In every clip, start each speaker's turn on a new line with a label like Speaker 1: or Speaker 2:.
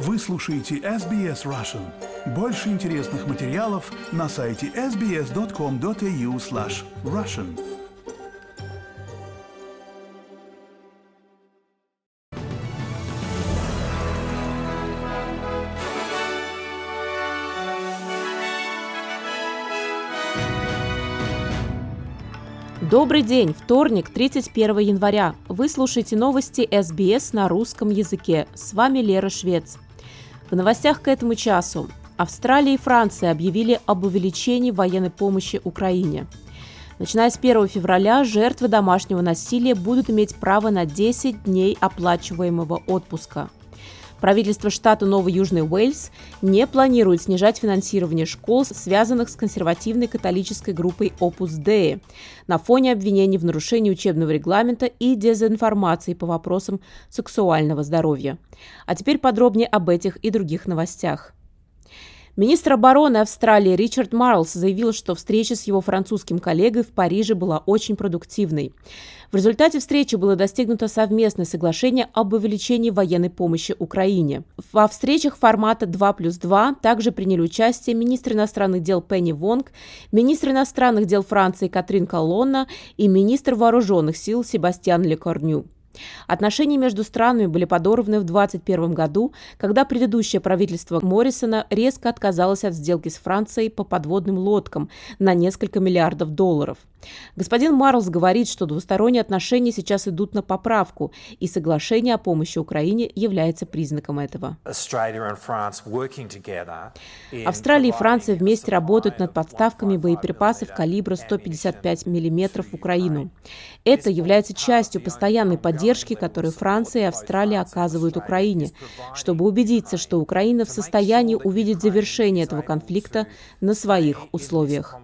Speaker 1: Вы слушаете SBS Russian. Больше интересных материалов на сайте sbs.com.au slash russian.
Speaker 2: Добрый день, вторник, 31 января. Вы слушаете новости СБС на русском языке. С вами Лера Швец. В новостях к этому часу. Австралия и Франция объявили об увеличении военной помощи Украине. Начиная с 1 февраля жертвы домашнего насилия будут иметь право на 10 дней оплачиваемого отпуска. Правительство штата Новый Южный Уэльс не планирует снижать финансирование школ, связанных с консервативной католической группой Opus Dei, на фоне обвинений в нарушении учебного регламента и дезинформации по вопросам сексуального здоровья. А теперь подробнее об этих и других новостях. Министр обороны Австралии Ричард Марлс заявил, что встреча с его французским коллегой в Париже была очень продуктивной. В результате встречи было достигнуто совместное соглашение об увеличении военной помощи Украине. Во встречах формата 2 плюс 2 также приняли участие министр иностранных дел Пенни Вонг, министр иностранных дел Франции Катрин Колонна и министр вооруженных сил Себастьян Лекорню. Отношения между странами были подорваны в 2021 году, когда предыдущее правительство Моррисона резко отказалось от сделки с Францией по подводным лодкам на несколько миллиардов долларов. Господин Марлс говорит, что двусторонние отношения сейчас идут на поправку, и соглашение о помощи Украине является признаком этого. Австралия и Франция вместе работают над подставками боеприпасов калибра 155 мм в Украину. Это является частью постоянной поддержки, которую Франция и Австралия оказывают Украине, чтобы убедиться, что Украина в состоянии увидеть завершение этого конфликта на своих условиях.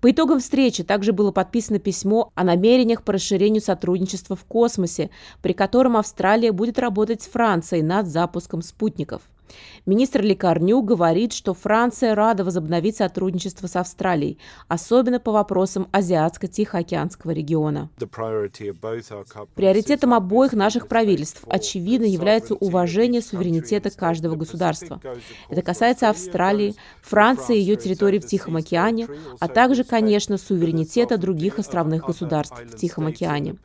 Speaker 2: По итогам встречи также было подписано письмо о намерениях по расширению сотрудничества в космосе, при котором Австралия будет работать с Францией над запуском спутников. Министр Лекарню говорит, что Франция рада возобновить сотрудничество с Австралией, особенно по вопросам Азиатско-Тихоокеанского региона. Приоритетом обоих наших правительств, очевидно, является уважение суверенитета каждого государства. Это касается Австралии, Франции и ее территорий в Тихом океане, а также, конечно, суверенитета других островных государств в Тихом океане.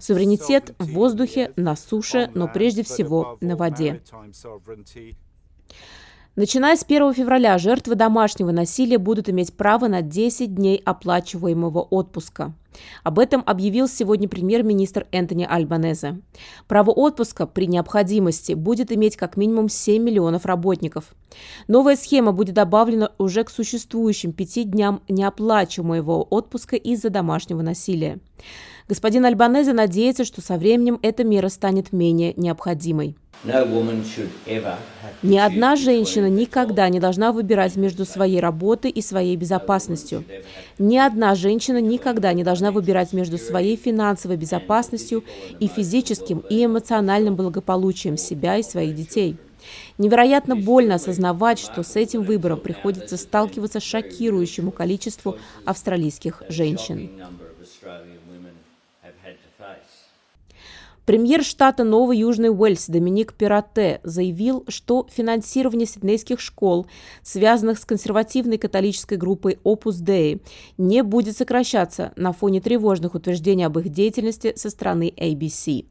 Speaker 2: Суверенитет в воздухе, на суше, но прежде всего на воде. Начиная с 1 февраля жертвы домашнего насилия будут иметь право на 10 дней оплачиваемого отпуска. Об этом объявил сегодня премьер-министр Энтони Альбанезе. Право отпуска при необходимости будет иметь как минимум 7 миллионов работников. Новая схема будет добавлена уже к существующим пяти дням неоплачиваемого отпуска из-за домашнего насилия. Господин Альбанезе надеется, что со временем эта мера станет менее необходимой. Ни одна женщина никогда не должна выбирать между своей работой и своей безопасностью. Ни одна женщина никогда не должна выбирать между своей финансовой безопасностью и физическим и эмоциональным благополучием себя и своих детей. Невероятно больно осознавать, что с этим выбором приходится сталкиваться шокирующему количеству австралийских женщин. Премьер штата Новый Южный Уэльс Доминик Пирате заявил, что финансирование сиднейских школ, связанных с консервативной католической группой Opus Dei, не будет сокращаться на фоне тревожных утверждений об их деятельности со стороны ABC.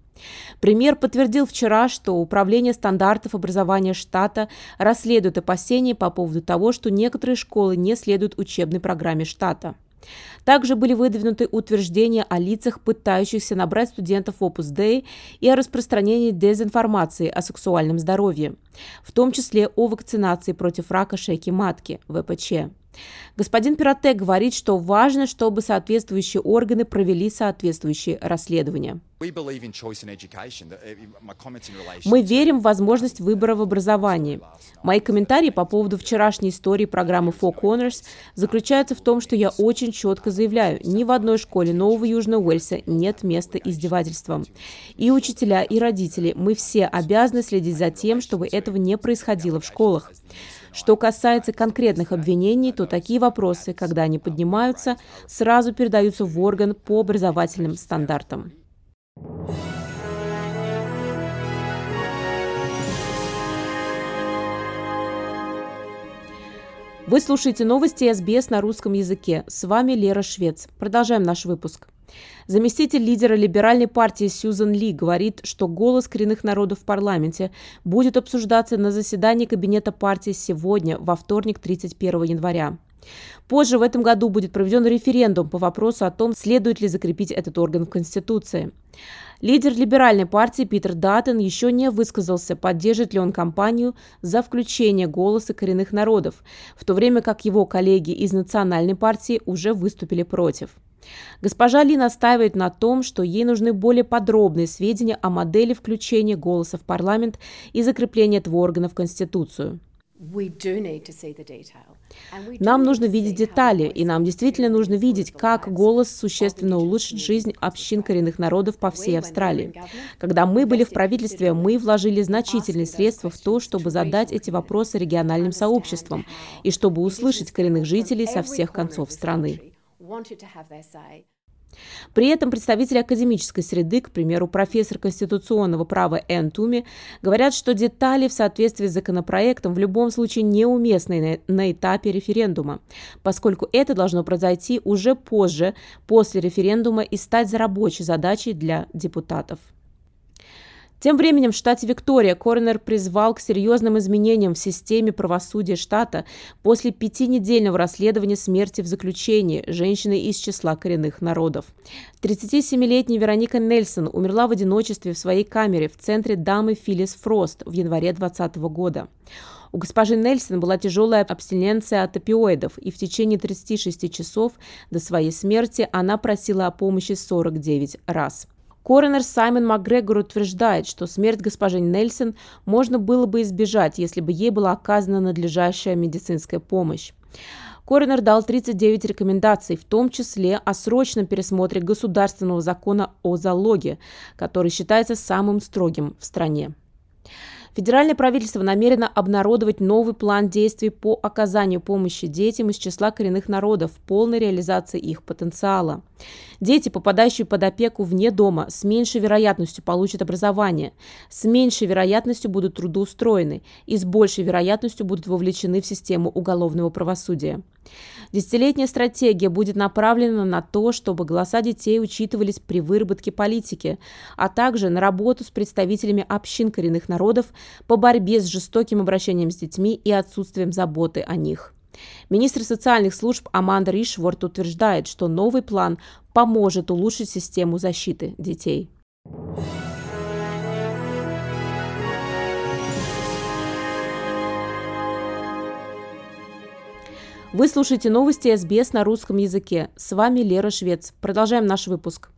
Speaker 2: Премьер подтвердил вчера, что Управление стандартов образования штата расследует опасения по поводу того, что некоторые школы не следуют учебной программе штата. Также были выдвинуты утверждения о лицах, пытающихся набрать студентов Opus Dei и о распространении дезинформации о сексуальном здоровье, в том числе о вакцинации против рака шейки матки, ВПЧ. Господин Пирате говорит, что важно, чтобы соответствующие органы провели соответствующие расследования. Мы верим в возможность выбора в образовании. Мои комментарии по поводу вчерашней истории программы Four Corners заключаются в том, что я очень четко заявляю, ни в одной школе Нового Южного Уэльса нет места издевательствам. И учителя, и родители, мы все обязаны следить за тем, чтобы этого не происходило в школах. Что касается конкретных обвинений, то такие вопросы, когда они поднимаются, сразу передаются в орган по образовательным стандартам. Вы слушаете новости СБС на русском языке. С вами Лера Швец. Продолжаем наш выпуск. Заместитель лидера либеральной партии Сьюзан Ли говорит, что голос коренных народов в парламенте будет обсуждаться на заседании Кабинета партии сегодня, во вторник, 31 января. Позже в этом году будет проведен референдум по вопросу о том, следует ли закрепить этот орган в Конституции. Лидер либеральной партии Питер Даттон еще не высказался, поддержит ли он кампанию за включение голоса коренных народов, в то время как его коллеги из национальной партии уже выступили против. Госпожа Ли настаивает на том, что ей нужны более подробные сведения о модели включения голоса в парламент и закрепления этого органа в Конституцию. Нам нужно видеть детали, и нам действительно нужно видеть, как голос существенно улучшит жизнь общин коренных народов по всей Австралии. Когда мы были в правительстве, мы вложили значительные средства в то, чтобы задать эти вопросы региональным сообществам и чтобы услышать коренных жителей со всех концов страны. При этом представители академической среды, к примеру, профессор конституционного права Энн Туми, говорят, что детали в соответствии с законопроектом в любом случае неуместны на этапе референдума, поскольку это должно произойти уже позже, после референдума и стать рабочей задачей для депутатов. Тем временем в штате Виктория коронер призвал к серьезным изменениям в системе правосудия штата после пятинедельного расследования смерти в заключении женщины из числа коренных народов. 37-летняя Вероника Нельсон умерла в одиночестве в своей камере в центре дамы Филлис Фрост в январе 2020 года. У госпожи Нельсон была тяжелая абстиненция от опиоидов, и в течение 36 часов до своей смерти она просила о помощи 49 раз. Коронер Саймон МакГрегор утверждает, что смерть госпожи Нельсон можно было бы избежать, если бы ей была оказана надлежащая медицинская помощь. Коронер дал 39 рекомендаций, в том числе о срочном пересмотре государственного закона о залоге, который считается самым строгим в стране. Федеральное правительство намерено обнародовать новый план действий по оказанию помощи детям из числа коренных народов в полной реализации их потенциала. Дети, попадающие под опеку вне дома, с меньшей вероятностью получат образование, с меньшей вероятностью будут трудоустроены и с большей вероятностью будут вовлечены в систему уголовного правосудия. Десятилетняя стратегия будет направлена на то, чтобы голоса детей учитывались при выработке политики, а также на работу с представителями общин коренных народов по борьбе с жестоким обращением с детьми и отсутствием заботы о них. Министр социальных служб Аманда Ришворд утверждает, что новый план поможет улучшить систему защиты детей. Вы слушаете новости СБС на русском языке. С вами Лера Швец. Продолжаем наш выпуск.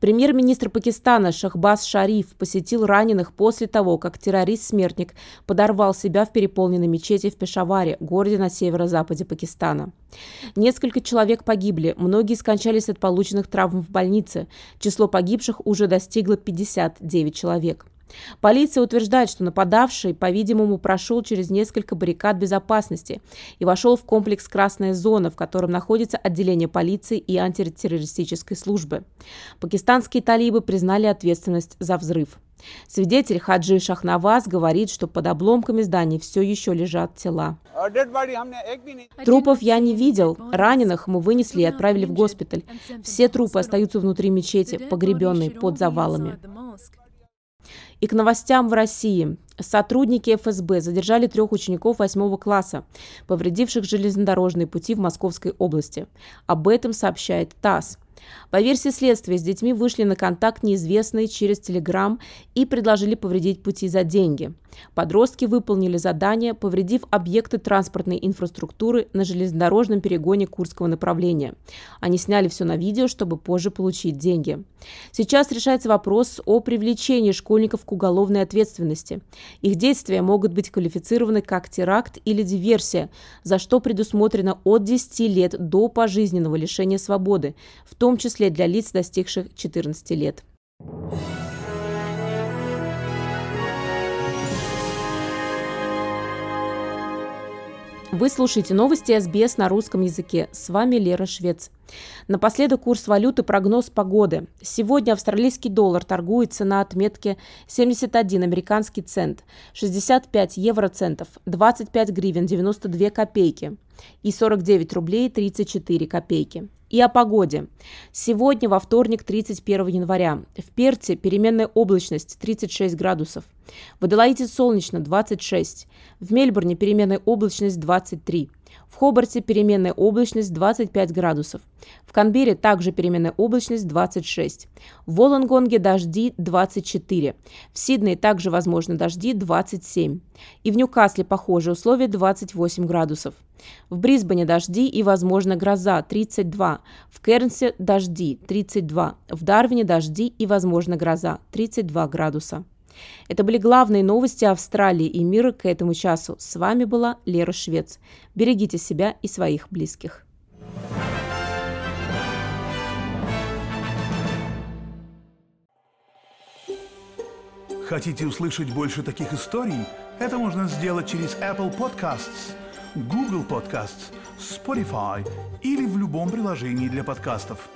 Speaker 2: Премьер-министр Пакистана Шахбаз Шариф посетил раненых после того, как террорист-смертник подорвал себя в переполненной мечети в Пешаваре, городе на северо-западе Пакистана. Несколько человек погибли, многие скончались от полученных травм в больнице. Число погибших уже достигло 59 человек. Полиция утверждает, что нападавший, по-видимому, прошел через несколько баррикад безопасности и вошел в комплекс «Красная зона», в котором находится отделение полиции и антитеррористической службы. Пакистанские талибы признали ответственность за взрыв. Свидетель Хаджи Шахнаваз говорит, что под обломками зданий все еще лежат тела. Трупов я не видел. Раненых мы вынесли и отправили в госпиталь. Все трупы остаются внутри мечети, погребенные под завалами. И к новостям в России. Сотрудники ФСБ задержали трех учеников восьмого класса, повредивших железнодорожные пути в Московской области. Об этом сообщает ТАСС. По версии следствия, с детьми вышли на контакт неизвестные через Телеграм и предложили повредить пути за деньги. Подростки выполнили задание, повредив объекты транспортной инфраструктуры на железнодорожном перегоне Курского направления. Они сняли все на видео, чтобы позже получить деньги. Сейчас решается вопрос о привлечении школьников к уголовной ответственности. Их действия могут быть квалифицированы как теракт или диверсия, за что предусмотрено от 10 лет до пожизненного лишения свободы, в том числе для лиц, достигших 14 лет. Вы слушаете новости СБС на русском языке. С вами Лера Швец. Напоследок курс валюты, прогноз погоды. Сегодня австралийский доллар торгуется на отметке 71 американский цент, 65 евроцентов, 25 гривен 92 копейки и 49 рублей 34 копейки. И о погоде. Сегодня, во вторник, 31 января. В Перте переменная облачность 36 градусов. В Аделаиде солнечно 26. В Мельбурне переменная облачность 23. В Хобарте переменная облачность 25 градусов. В Канберре также переменная облачность 26. В Волонгонге дожди 24. В Сиднее также возможны дожди 27. И в Ньюкасле похожие условия 28 градусов. В Брисбене дожди и, возможно, гроза 32. В Кернсе дожди 32. В Дарвине дожди и, возможно, гроза 32 градуса. Это были главные новости Австралии и мира к этому часу. С вами была Лера Швец. Берегите себя и своих близких.
Speaker 1: Хотите услышать больше таких историй? Это можно сделать через Apple Podcasts, Google Podcasts, Spotify или в любом приложении для подкастов.